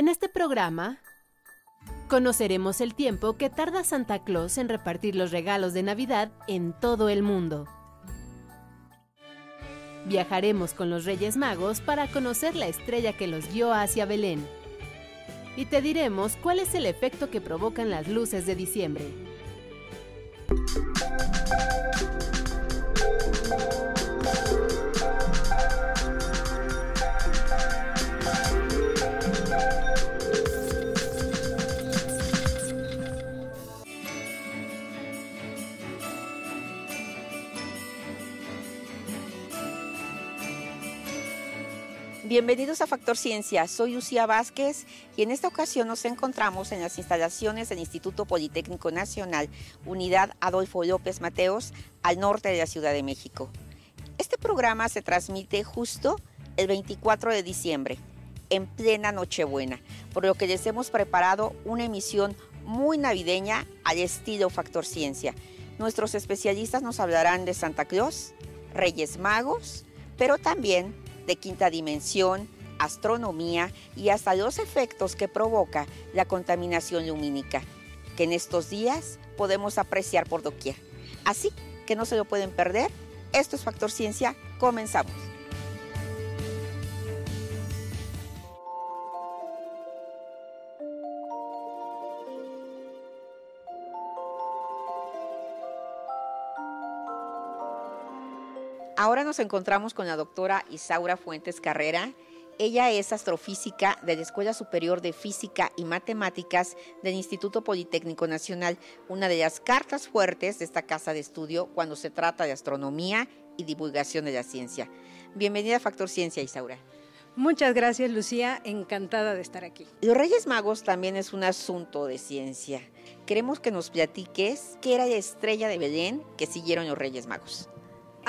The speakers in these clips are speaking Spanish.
En este programa conoceremos el tiempo que tarda Santa Claus en repartir los regalos de Navidad en todo el mundo. Viajaremos con los Reyes Magos para conocer la estrella que los guió hacia Belén. Y te diremos cuál es el efecto que provocan las luces de diciembre. Bienvenidos a Factor Ciencia, soy Lucía Vázquez y en esta ocasión nos encontramos en las instalaciones del Instituto Politécnico Nacional, Unidad Adolfo López Mateos, al norte de la Ciudad de México. Este programa se transmite justo el 24 de diciembre, en plena Nochebuena, por lo que les hemos preparado una emisión muy navideña al estilo Factor Ciencia. Nuestros especialistas nos hablarán de Santa Claus, Reyes Magos, pero también de quinta dimensión, astronomía y hasta los efectos que provoca la contaminación lumínica, que en estos días podemos apreciar por doquier. Así que no se lo pueden perder. Esto es Factor Ciencia. Comenzamos. Ahora nos encontramos con la doctora Isaura Fuentes Carrera. Ella es astrofísica de la Escuela Superior de Física y Matemáticas del Instituto Politécnico Nacional, una de las cartas fuertes de esta casa de estudio cuando se trata de astronomía y divulgación de la ciencia. Bienvenida a Factor Ciencia, Isaura. Muchas gracias, Lucía. Encantada de estar aquí. Los Reyes Magos también es un asunto de ciencia. Queremos que nos platiques qué era la estrella de Belén que siguieron los Reyes Magos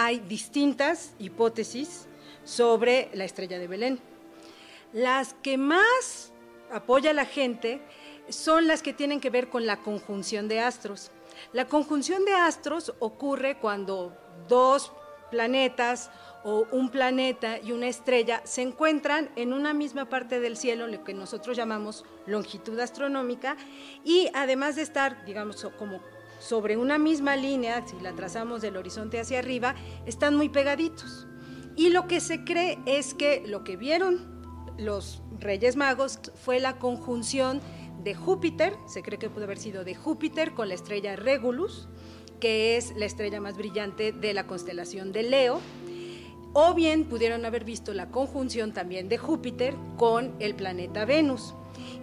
hay distintas hipótesis sobre la estrella de Belén. Las que más apoya la gente son las que tienen que ver con la conjunción de astros. La conjunción de astros ocurre cuando dos planetas o un planeta y una estrella se encuentran en una misma parte del cielo, lo que nosotros llamamos longitud astronómica, y además de estar, digamos, como sobre una misma línea, si la trazamos del horizonte hacia arriba, están muy pegaditos. Y lo que se cree es que lo que vieron los Reyes Magos fue la conjunción de Júpiter, se cree que pudo haber sido de Júpiter con la estrella Regulus, que es la estrella más brillante de la constelación de Leo, o bien pudieron haber visto la conjunción también de Júpiter con el planeta Venus.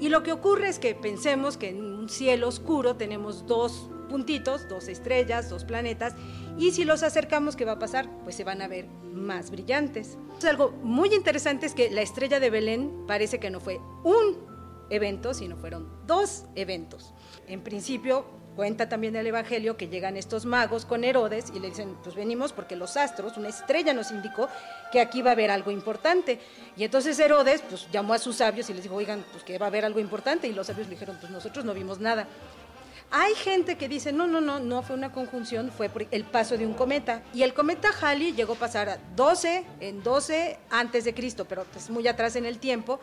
Y lo que ocurre es que pensemos que en un cielo oscuro tenemos dos puntitos, dos estrellas, dos planetas, y si los acercamos, ¿qué va a pasar? Pues se van a ver más brillantes. Algo muy interesante es que la estrella de Belén parece que no fue un evento, sino fueron dos eventos. En principio, cuenta también el Evangelio que llegan estos magos con Herodes y le dicen, pues venimos porque los astros, una estrella nos indicó que aquí va a haber algo importante. Y entonces Herodes pues llamó a sus sabios y les dijo, oigan, pues que va a haber algo importante. Y los sabios le dijeron, pues nosotros no vimos nada. Hay gente que dice, no, no, no, no fue una conjunción, fue el paso de un cometa. Y el cometa Halley llegó a pasar a 12, en 12 antes de Cristo, pero pues muy atrás en el tiempo.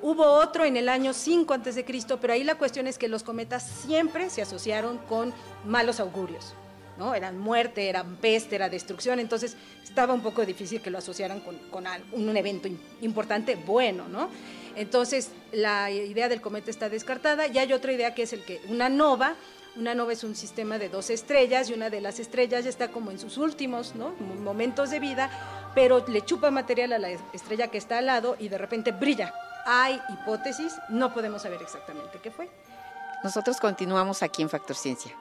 Hubo otro en el año 5 antes de Cristo, pero ahí la cuestión es que los cometas siempre se asociaron con malos augurios. ¿no? Eran muerte, eran peste, era destrucción, entonces estaba un poco difícil que lo asociaran con un evento importante bueno, ¿no? Entonces, la idea del cometa está descartada y hay otra idea que es el que una nova, una nova es un sistema de dos estrellas y una de las estrellas ya está como en sus últimos momentos de vida, pero le chupa material a la estrella que está al lado y de repente brilla. Hay hipótesis, no podemos saber exactamente qué fue. Nosotros continuamos aquí en Factor Ciencia.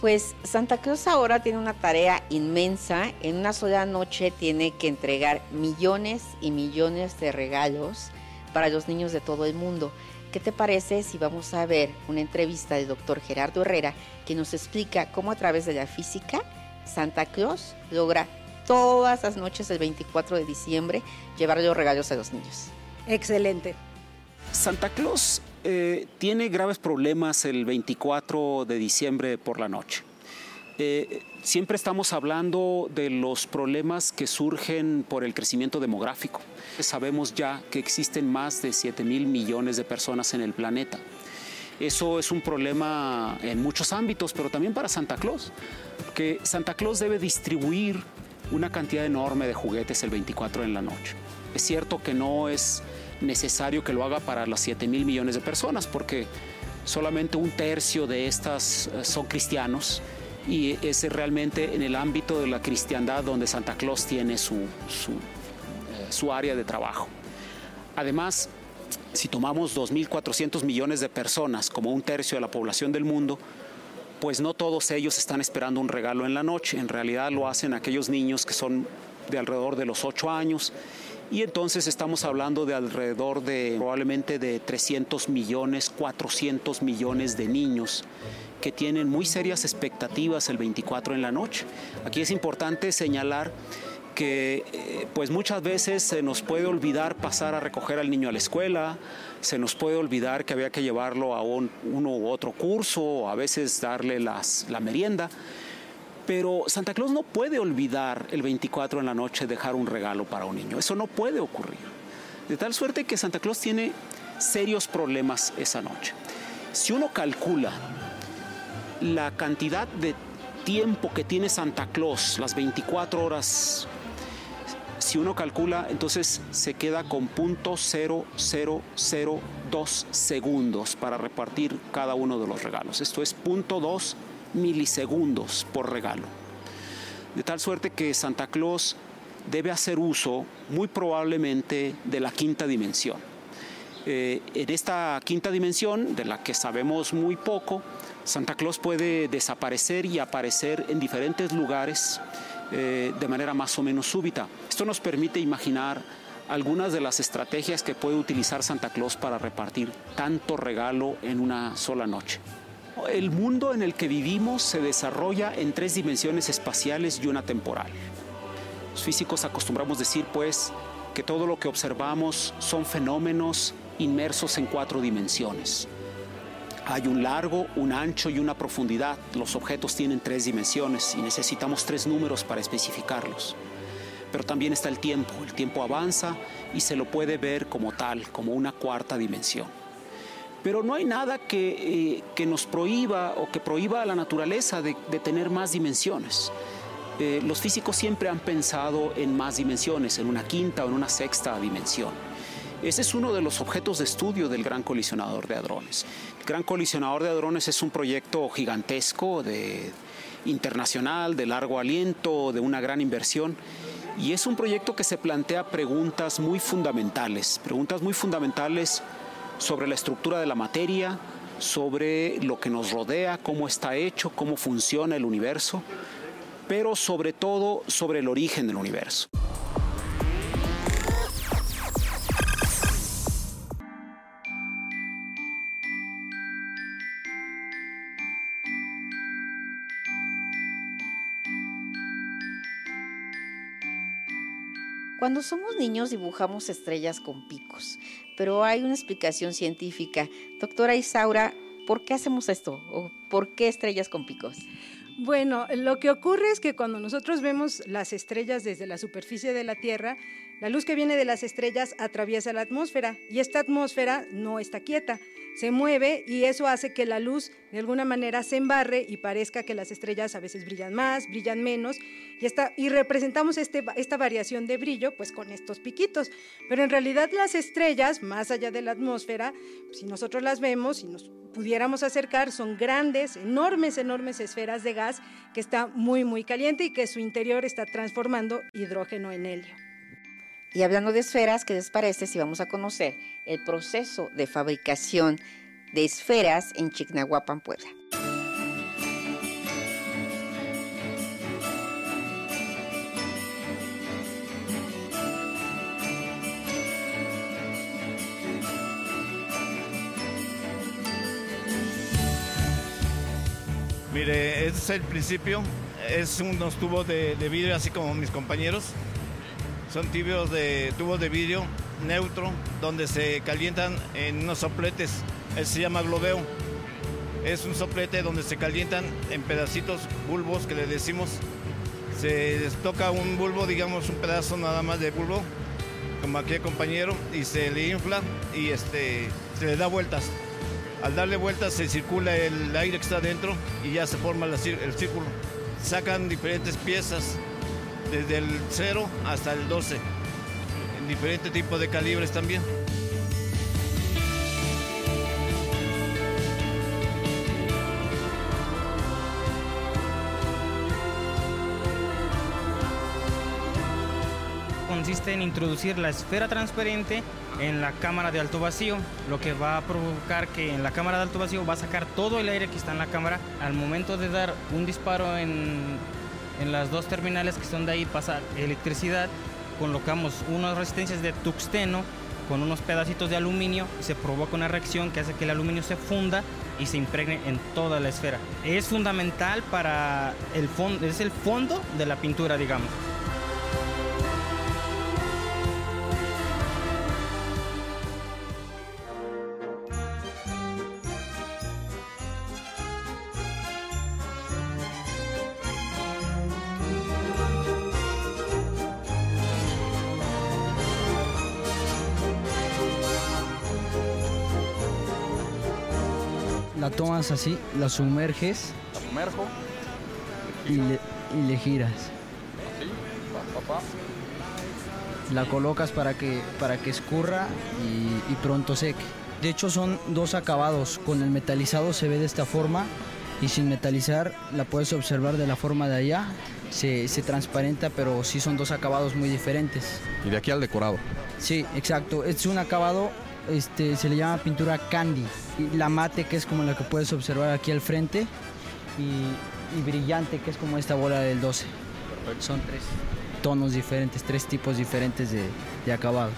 Pues Santa Cruz ahora tiene una tarea inmensa. En una sola noche tiene que entregar millones y millones de regalos para los niños de todo el mundo. ¿Qué te parece si vamos a ver una entrevista del doctor Gerardo Herrera que nos explica cómo a través de la física Santa Claus logra todas las noches del 24 de diciembre llevar los regalos a los niños? Excelente. Santa Claus eh, tiene graves problemas el 24 de diciembre por la noche. Eh, siempre estamos hablando de los problemas que surgen por el crecimiento demográfico. Sabemos ya que existen más de 7 mil millones de personas en el planeta. Eso es un problema en muchos ámbitos, pero también para Santa Claus, que Santa Claus debe distribuir una cantidad enorme de juguetes el 24 en la noche. Es cierto que no es necesario que lo haga para las 7 mil millones de personas, porque solamente un tercio de estas eh, son cristianos y es realmente en el ámbito de la cristiandad donde Santa Claus tiene su, su, eh, área de trabajo. Además, si tomamos 2.400 millones de personas como un tercio de la población del mundo, pues no todos ellos están esperando un regalo en la noche. En realidad lo hacen aquellos niños que son de alrededor de los 8 años. Y entonces estamos hablando de alrededor de probablemente de 300 millones, 400 millones de niños que tienen muy serias expectativas el 24 en la noche. Aquí es importante señalar que eh, pues muchas veces se nos puede olvidar pasar a recoger al niño a la escuela, se nos puede olvidar que había que llevarlo a un, uno u otro curso, o a veces darle las, la merienda. Pero Santa Claus no puede olvidar el 24 en la noche dejar un regalo para un niño. Eso no puede ocurrir. De tal suerte que Santa Claus tiene serios problemas esa noche. Si uno calcula la cantidad de tiempo que tiene Santa Claus, las 24 horas, si uno calcula, entonces se queda con punto .0002 segundos para repartir cada uno de los regalos. Esto es punto .2 milisegundos por regalo. De tal suerte que Santa Claus debe hacer uso muy probablemente de la quinta dimensión. Eh, en esta quinta dimensión, de la que sabemos muy poco, Santa Claus puede desaparecer y aparecer en diferentes lugares eh, de manera más o menos súbita. Esto nos permite imaginar algunas de las estrategias que puede utilizar Santa Claus para repartir tanto regalo en una sola noche. El mundo en el que vivimos se desarrolla en tres dimensiones espaciales y una temporal. Los físicos acostumbramos decir, pues, que todo lo que observamos son fenómenos inmersos en cuatro dimensiones. Hay un largo, un ancho y una profundidad. Los objetos tienen tres dimensiones y necesitamos tres números para especificarlos. Pero también está el tiempo. El tiempo avanza y se lo puede ver como tal, como una cuarta dimensión. Pero no hay nada que, eh, nos prohíba o que prohíba a la naturaleza de, tener más dimensiones. Eh, los físicos siempre han pensado en más dimensiones, en una quinta o en una sexta dimensión. Ese es uno de los objetos de estudio del Gran Colisionador de Hadrones. El Gran Colisionador de Hadrones es un proyecto gigantesco, de, internacional, de largo aliento, de una gran inversión. Y es un proyecto que se plantea preguntas muy fundamentales, preguntas muy fundamentales sobre la estructura de la materia, sobre lo que nos rodea, cómo está hecho, cómo funciona el universo, pero sobre todo sobre el origen del universo. Cuando somos niños dibujamos estrellas con picos, pero hay una explicación científica. Doctora Isaura, ¿por qué hacemos esto? ¿O por qué estrellas con picos? Bueno, lo que ocurre es que cuando nosotros vemos las estrellas desde la superficie de la Tierra, la luz que viene de las estrellas atraviesa la atmósfera y esta atmósfera no está quieta, se mueve y eso hace que la luz de alguna manera se embarre y parezca que las estrellas a veces brillan más, brillan menos y, y representamos este, esta variación de brillo pues con estos piquitos. Pero en realidad las estrellas, más allá de la atmósfera, si nosotros las vemos y nos pudiéramos acercar, son grandes, enormes, enormes esferas de gas que está muy, muy caliente y que su interior está transformando hidrógeno en helio. Y hablando de esferas, ¿qué les parece si vamos a conocer el proceso de fabricación de esferas en Chignahuapan, Puebla? Mire, este es el principio. Es unos tubos de, de vidrio, así como mis compañeros. Son tibios de tubos de vidrio neutro donde se calientan en unos sopletes. Él se llama globeo. Es un soplete donde se calientan en pedacitos bulbos que le decimos. Se toca un bulbo, digamos un pedazo nada más de bulbo, como aquí el compañero, y se le infla y este, se le da vueltas. Al darle vueltas se circula el aire que está dentro y ya se forma el círculo. Sacan diferentes piezas, desde el 0 hasta el 12, en diferentes tipos de calibres también. consiste en introducir la esfera transparente en la cámara de alto vacío, lo que va a provocar que en la cámara de alto vacío va a sacar todo el aire que está en la cámara. Al momento de dar un disparo en, en las dos terminales que son de ahí, pasa electricidad, colocamos unas resistencias de tuxteno con unos pedacitos de aluminio se provoca una reacción que hace que el aluminio se funda y se impregne en toda la esfera. Es fundamental para el fondo, es el fondo de la pintura, digamos. La tomas así, la sumerges. La sumerjo. Y le, y le giras. Así, pa, pa, pa. La colocas para que, para que escurra y, y pronto seque. De hecho son dos acabados. Con el metalizado se ve de esta forma y sin metalizar la puedes observar de la forma de allá. Se, se transparenta, pero sí son dos acabados muy diferentes. Y de aquí al decorado. Sí, exacto. Es un acabado, este, se le llama pintura candy. Y la mate, que es como la que puedes observar aquí al frente. Y, y brillante, que es como esta bola del 12. Son tres tonos diferentes, tres tipos diferentes de, de acabado.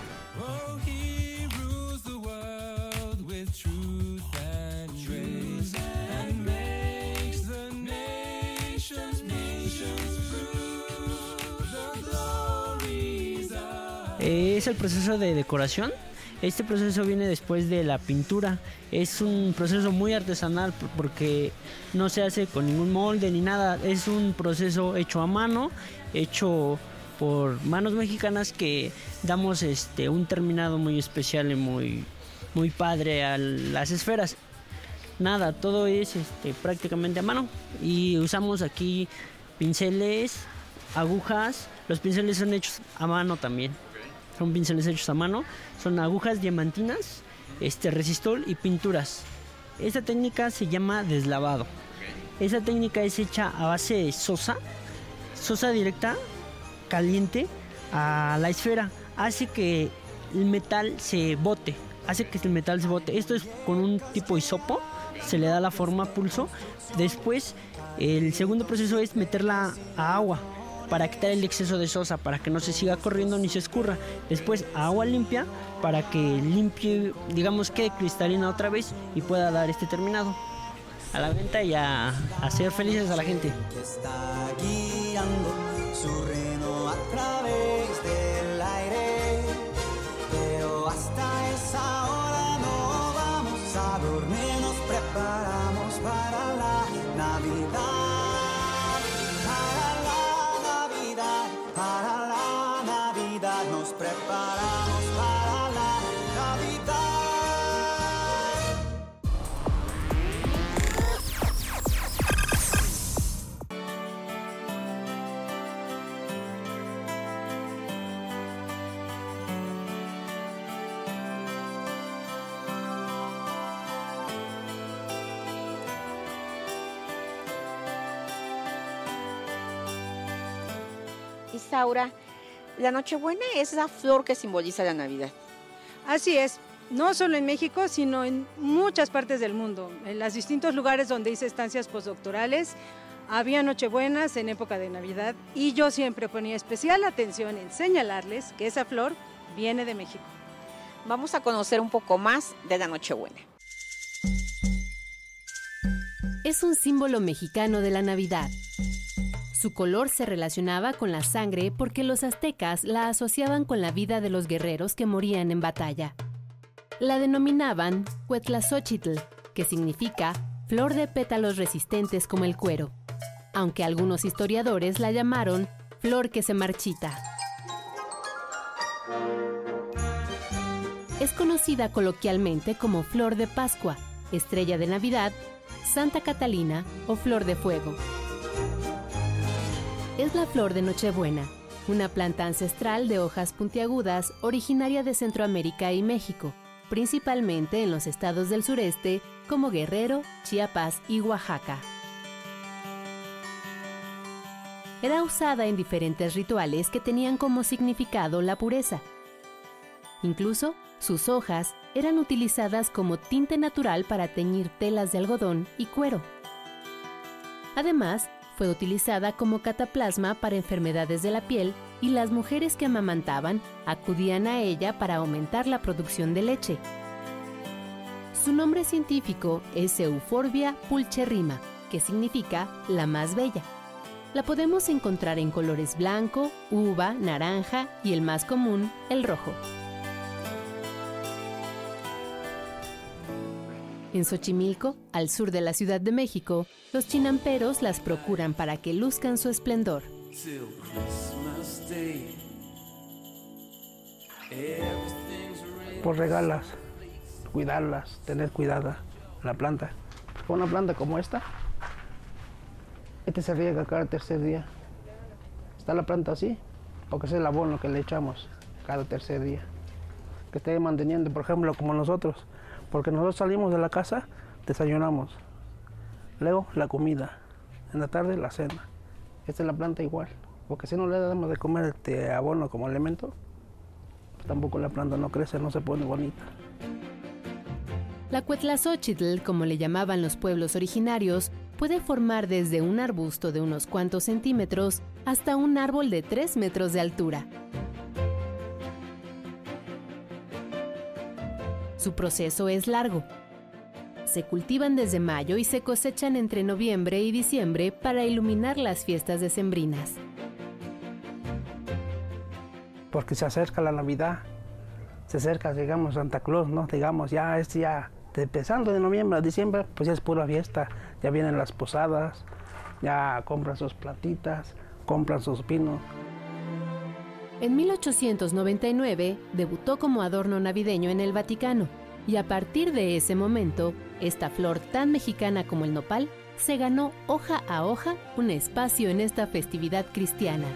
Es el proceso de decoración. Este proceso viene después de la pintura. Es un proceso muy artesanal por- porque no se hace con ningún molde ni nada. Es un proceso hecho a mano, hecho por manos mexicanas que damos este un terminado muy especial y muy muy padre a las esferas. Nada, todo es este, prácticamente a mano y usamos aquí pinceles, agujas. Los pinceles son hechos a mano también. Son pinceles hechos a mano. Son agujas diamantinas, este resistol y pinturas. Esta técnica se llama deslavado. Esa técnica es hecha a base de sosa, sosa directa, caliente a la esfera. Hace que el metal se bote. Hace que el metal se bote. Esto es con un tipo hisopo. Se le da la forma pulso. Después, el segundo proceso es meterla a agua para quitar el exceso de sosa, para que no se siga corriendo ni se escurra. Después, agua limpia para que limpie, digamos, quede cristalina otra vez y pueda dar este terminado. A la venta y a hacer felices a la gente. Isaura, la Nochebuena es la flor que simboliza la Navidad. Así es, no solo en México, sino en muchas partes del mundo. En los distintos lugares donde hice estancias postdoctorales, había Nochebuenas en época de Navidad y yo siempre ponía especial atención en señalarles que esa flor viene de México. Vamos a conocer un poco más de la Nochebuena. Es un símbolo mexicano de la Navidad. Su color se relacionaba con la sangre porque los aztecas la asociaban con la vida de los guerreros que morían en batalla. La denominaban Cuetlazóchitl, que significa flor de pétalos resistentes como el cuero, aunque algunos historiadores la llamaron flor que se marchita. Es conocida coloquialmente como flor de Pascua, estrella de Navidad, Santa Catalina o flor de fuego. Es la flor de Nochebuena, una planta ancestral de hojas puntiagudas originaria de Centroamérica y México, principalmente en los estados del sureste como Guerrero, Chiapas y Oaxaca. Era usada en diferentes rituales que tenían como significado la pureza. Incluso sus hojas eran utilizadas como tinte natural para teñir telas de algodón y cuero. Además, fue utilizada como cataplasma para enfermedades de la piel y las mujeres que amamantaban acudían a ella para aumentar la producción de leche. Su nombre científico es Euphorbia pulcherrima, que significa la más bella. La podemos encontrar en colores blanco, uva, naranja y el más común, el rojo. En Xochimilco, al sur de la Ciudad de México, los chinamperos las procuran para que luzcan su esplendor. Por regalas, cuidarlas, tener cuidada la planta. Una planta como esta, este se riega cada tercer día. Está la planta así, porque es el abono que le echamos cada tercer día. Que esté manteniendo, por ejemplo, como nosotros, porque nosotros salimos de la casa, desayunamos. Luego la comida. En la tarde la cena. Esta es la planta igual. Porque si no le damos de comer este abono como elemento, pues tampoco la planta no crece, no se pone bonita. La cuetlazóchitl, como le llamaban los pueblos originarios, puede formar desde un arbusto de unos cuantos centímetros hasta un árbol de 3 metros de altura. Su proceso es largo. Se cultivan desde mayo y se cosechan entre noviembre y diciembre para iluminar las fiestas decembrinas. Porque se acerca la Navidad, se acerca, digamos, Santa Claus, ¿no? Digamos, ya es ya, empezando de noviembre a diciembre, pues ya es pura fiesta. Ya vienen las posadas, ya compran sus platitas, compran sus pinos. En 1899 debutó como adorno navideño en el Vaticano y a partir de ese momento, esta flor tan mexicana como el nopal se ganó hoja a hoja un espacio en esta festividad cristiana.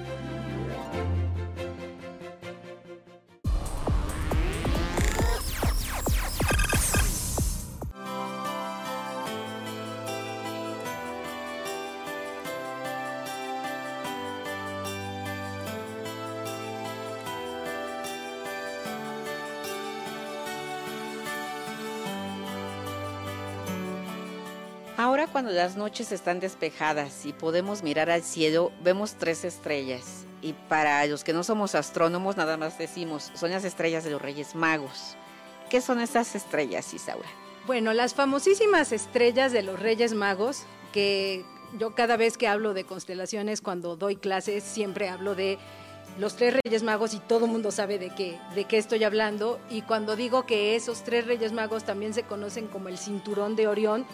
Las noches están despejadas y podemos mirar al cielo, vemos tres estrellas. Y para los que no somos astrónomos, nada más decimos, son las estrellas de los Reyes Magos. ¿Qué son esas estrellas, Isaura? Bueno, las famosísimas estrellas de los Reyes Magos, que yo cada vez que hablo de constelaciones, cuando doy clases, siempre hablo de los tres Reyes Magos y todo el mundo sabe de qué, de qué estoy hablando. Y cuando digo que esos tres Reyes Magos también se conocen como el cinturón de Orión,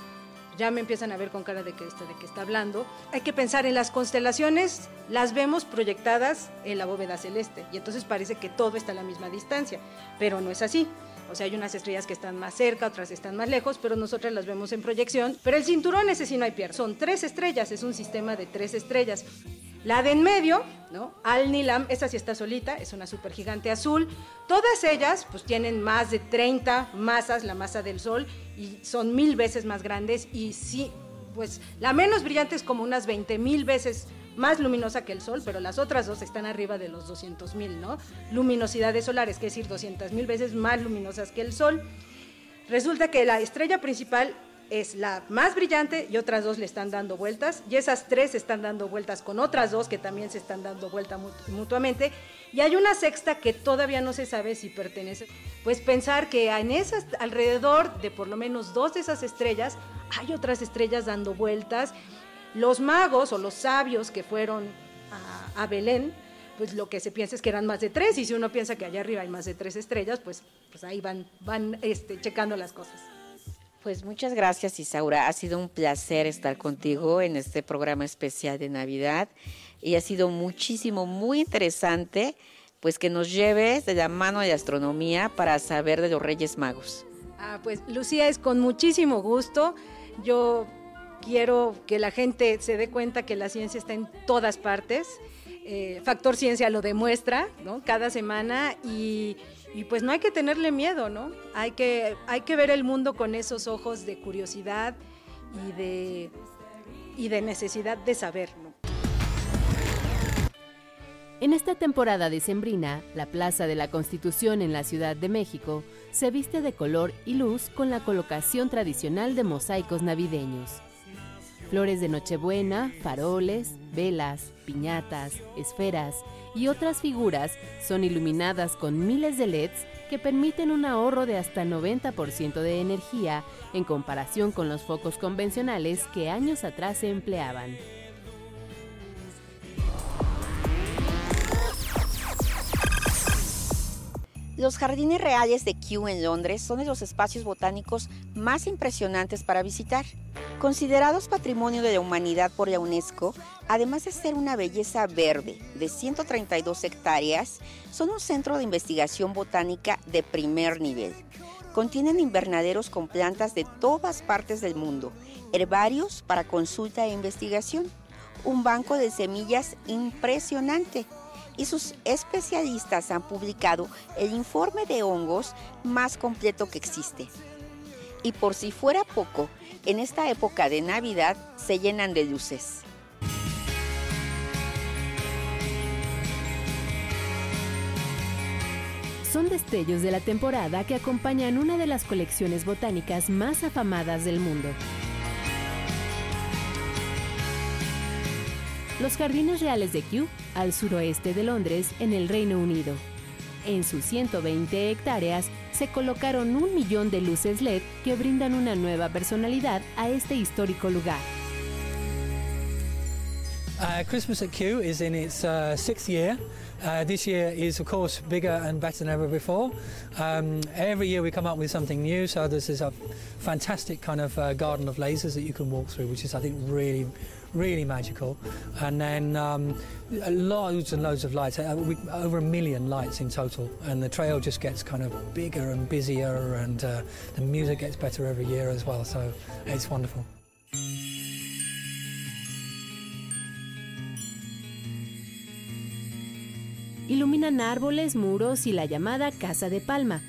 ya me empiezan a ver con cara de que esto de qué está hablando. Hay que pensar en las constelaciones, las vemos proyectadas en la bóveda celeste y entonces parece que todo está a la misma distancia, pero no es así. O sea, hay unas estrellas que están más cerca, otras están más lejos, pero nosotras las vemos en proyección. Pero el cinturón ese sí no hay pierde. Son tres estrellas, es un sistema de tres estrellas. La de en medio, ¿no? Al Nilam, esa sí está solita, es una supergigante azul. Todas ellas, pues tienen más de 30 masas, la masa del Sol, y son mil veces más grandes. Y sí, pues la menos brillante es como unas 20 mil veces más luminosa que el Sol, pero las otras dos están arriba de los 200 mil, ¿no? Luminosidades solares, que es decir, 200 mil veces más luminosas que el Sol. Resulta que la estrella principal es la más brillante y otras dos le están dando vueltas y esas tres están dando vueltas con otras dos que también se están dando vuelta mutuamente y hay una sexta que todavía no se sabe si pertenece. Pues pensar que en esas alrededor de por lo menos dos de esas estrellas hay otras estrellas dando vueltas. Los magos o los sabios que fueron a, Belén pues lo que se piensa es que eran más de tres, y si uno piensa que allá arriba hay más de tres estrellas, pues, pues ahí van, van este, checando las cosas. Pues muchas gracias Isaura, ha sido un placer estar contigo en este programa especial de Navidad y ha sido muchísimo, muy interesante pues que nos lleves de la mano de astronomía para saber de los Reyes Magos. Ah, pues Lucía es con muchísimo gusto. Yo quiero que la gente se dé cuenta que la ciencia está en todas partes. Eh, Factor Ciencia lo demuestra, ¿no? Cada semana y, y, pues no hay que tenerle miedo, ¿no? Hay que, hay que ver el mundo con esos ojos de curiosidad y de, y de necesidad de saber, ¿no? En esta temporada decembrina, la Plaza de la Constitución en la Ciudad de México se viste de color y luz con la colocación tradicional de mosaicos navideños. Flores de Nochebuena, faroles, velas, piñatas, esferas y otras figuras son iluminadas con miles de LEDs que permiten un ahorro de hasta 90% de energía en comparación con los focos convencionales que años atrás se empleaban. Los jardines reales de Kew en Londres son de los espacios botánicos más impresionantes para visitar. Considerados Patrimonio de la Humanidad por la UNESCO, además de ser una belleza verde de 132 hectáreas, son un centro de investigación botánica de primer nivel. Contienen invernaderos con plantas de todas partes del mundo, herbarios para consulta e investigación, un banco de semillas impresionante, y sus especialistas han publicado el informe de hongos más completo que existe. Y por si fuera poco, en esta época de Navidad se llenan de luces. Son destellos de la temporada que acompañan una de las colecciones botánicas más afamadas del mundo. Los Jardines Reales de Kew, al suroeste de Londres, en el Reino Unido. En sus 120 hectáreas se colocaron un millón de luces LED que brindan una nueva personalidad a este histórico lugar. Uh, Christmas at Kew is in its uh, sixth year. Uh, this year is, of course, bigger and better than ever before. Um, every year we come up with something new, so this is a fantastic kind of uh, garden of lasers that you can walk through, which is, I think, really, really magical. And then um, loads and loads of lights, uh, over a million lights in total, and the trail just gets kind of bigger and busier, and uh, the music gets better every year as well, so it's wonderful. iluminan árboles, muros y la llamada Casa de Palma,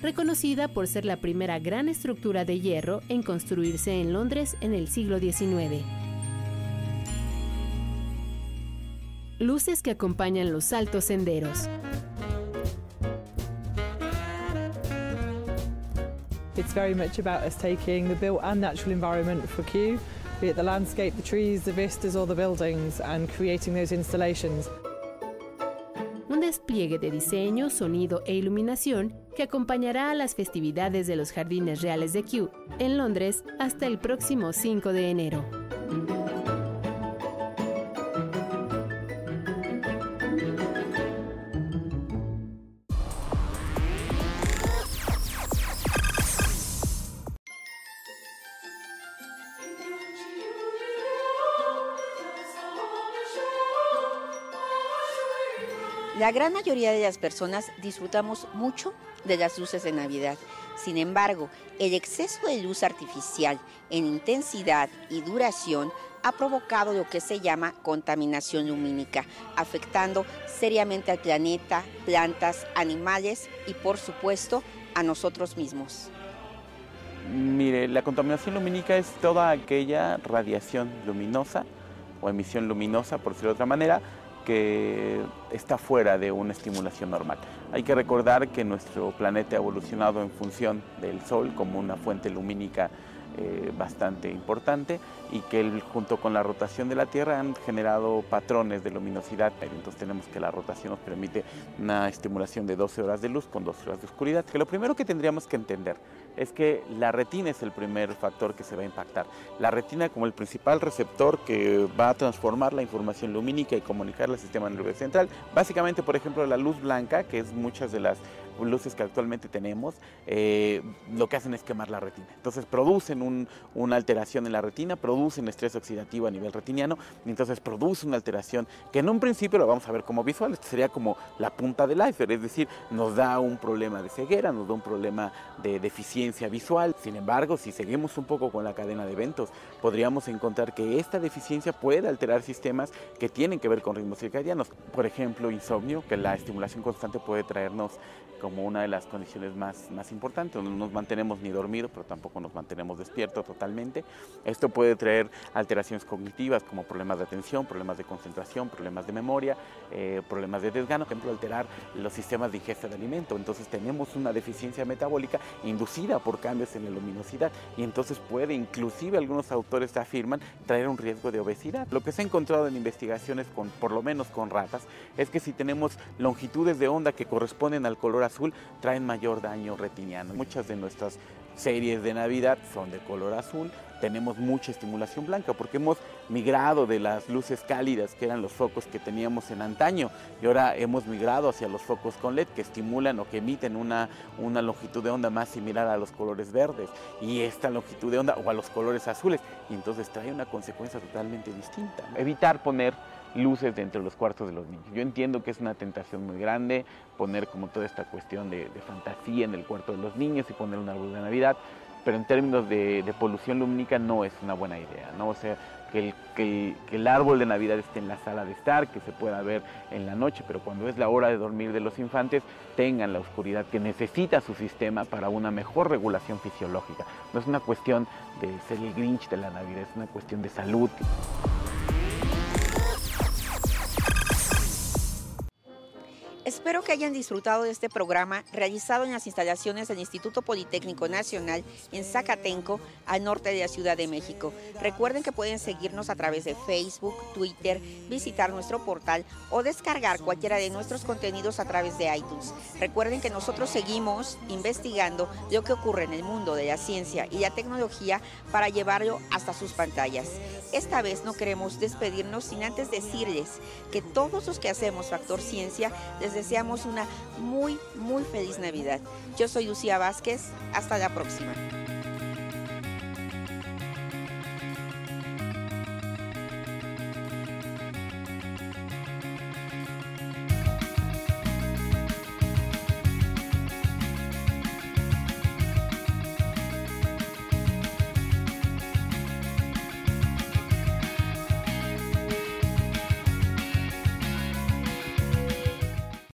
reconocida por ser la primera gran estructura de hierro en construirse en Londres en el siglo XIX. Luces que acompañan los altos senderos. It's very much about us taking the built and natural environment for Kew, be it the landscape, the trees, the vistas or the buildings, and creating those installations. un despliegue de diseño, sonido e iluminación que acompañará a las festividades de los Jardines Reales de Kew en Londres hasta el próximo 5 de enero. La gran mayoría de las personas disfrutamos mucho de las luces de Navidad. Sin embargo, el exceso de luz artificial en intensidad y duración ha provocado lo que se llama contaminación lumínica, afectando seriamente al planeta, plantas, animales y por supuesto a nosotros mismos. Mire, la contaminación lumínica es toda aquella radiación luminosa o emisión luminosa, por decirlo de otra manera, que está fuera de una estimulación normal. Hay que recordar que nuestro planeta ha evolucionado en función del Sol como una fuente lumínica eh, bastante importante y que él, junto con la rotación de la Tierra han generado patrones de luminosidad. Entonces tenemos que la rotación nos permite una estimulación de 12 horas de luz con 12 horas de oscuridad. Que lo primero que tendríamos que entender es que la retina es el primer factor que se va a impactar. La retina como el principal receptor que va a transformar la información lumínica y comunicarla al sistema nervioso central. Básicamente, por ejemplo, la luz blanca, que es muchas de las luces que actualmente tenemos, eh, lo que hacen es quemar la retina. Entonces producen una alteración en la retina, producen estrés oxidativo a nivel retiniano, y entonces produce una alteración que en un principio lo vamos a ver como visual, esto sería como la punta del iceberg, es decir, nos da un problema de ceguera, nos da un problema de deficiencia visual. Sin embargo, si seguimos un poco con la cadena de eventos, podríamos encontrar que esta deficiencia puede alterar sistemas que tienen que ver con ritmos circadianos. Por ejemplo, insomnio, que la estimulación constante puede traernos como una de las condiciones más, más importantes. No nos mantenemos ni dormidos, pero tampoco nos mantenemos despiertos totalmente. Esto puede traer alteraciones cognitivas como problemas de atención, problemas de concentración, problemas de memoria, eh, problemas de desgano, por ejemplo, alterar los sistemas de ingesta de alimento. Entonces tenemos una deficiencia metabólica inducida por cambios en la luminosidad y entonces puede, inclusive algunos autores afirman, traer un riesgo de obesidad. Lo que se ha encontrado en investigaciones, con, por lo menos con ratas, es que si tenemos longitudes de onda que corresponden al color azul, traen mayor daño retiniano. Muchas de nuestras series de Navidad son de color azul, tenemos mucha estimulación blanca porque hemos migrado de las luces cálidas que eran los focos que teníamos en antaño y ahora hemos migrado hacia los focos con LED que estimulan o que emiten una, una longitud de onda más similar a los colores verdes y esta longitud de onda o a los colores azules y entonces trae una consecuencia totalmente distinta. Evitar poner luces dentro de los cuartos de los niños. Yo entiendo que es una tentación muy grande poner como toda esta cuestión de, fantasía en el cuarto de los niños y poner un árbol de Navidad, pero en términos de, polución lumínica no es una buena idea, ¿no? O sea, que el, que, el, árbol de Navidad esté en la sala de estar, que se pueda ver en la noche, pero cuando es la hora de dormir de los infantes, tengan la oscuridad que necesita su sistema para una mejor regulación fisiológica. No es una cuestión de ser el Grinch de la Navidad, es una cuestión de salud. Espero que hayan disfrutado de este programa realizado en las instalaciones del Instituto Politécnico Nacional en Zacatenco, al norte de la Ciudad de México. Recuerden que pueden seguirnos a través de Facebook, Twitter, visitar nuestro portal o descargar cualquiera de nuestros contenidos a través de iTunes. Recuerden que nosotros seguimos investigando lo que ocurre en el mundo de la ciencia y la tecnología para llevarlo hasta sus pantallas. Esta vez no queremos despedirnos sin antes decirles que todos los que hacemos Factor Ciencia les deseamos una muy, muy feliz Navidad. Yo soy Lucía Vázquez. Hasta la próxima.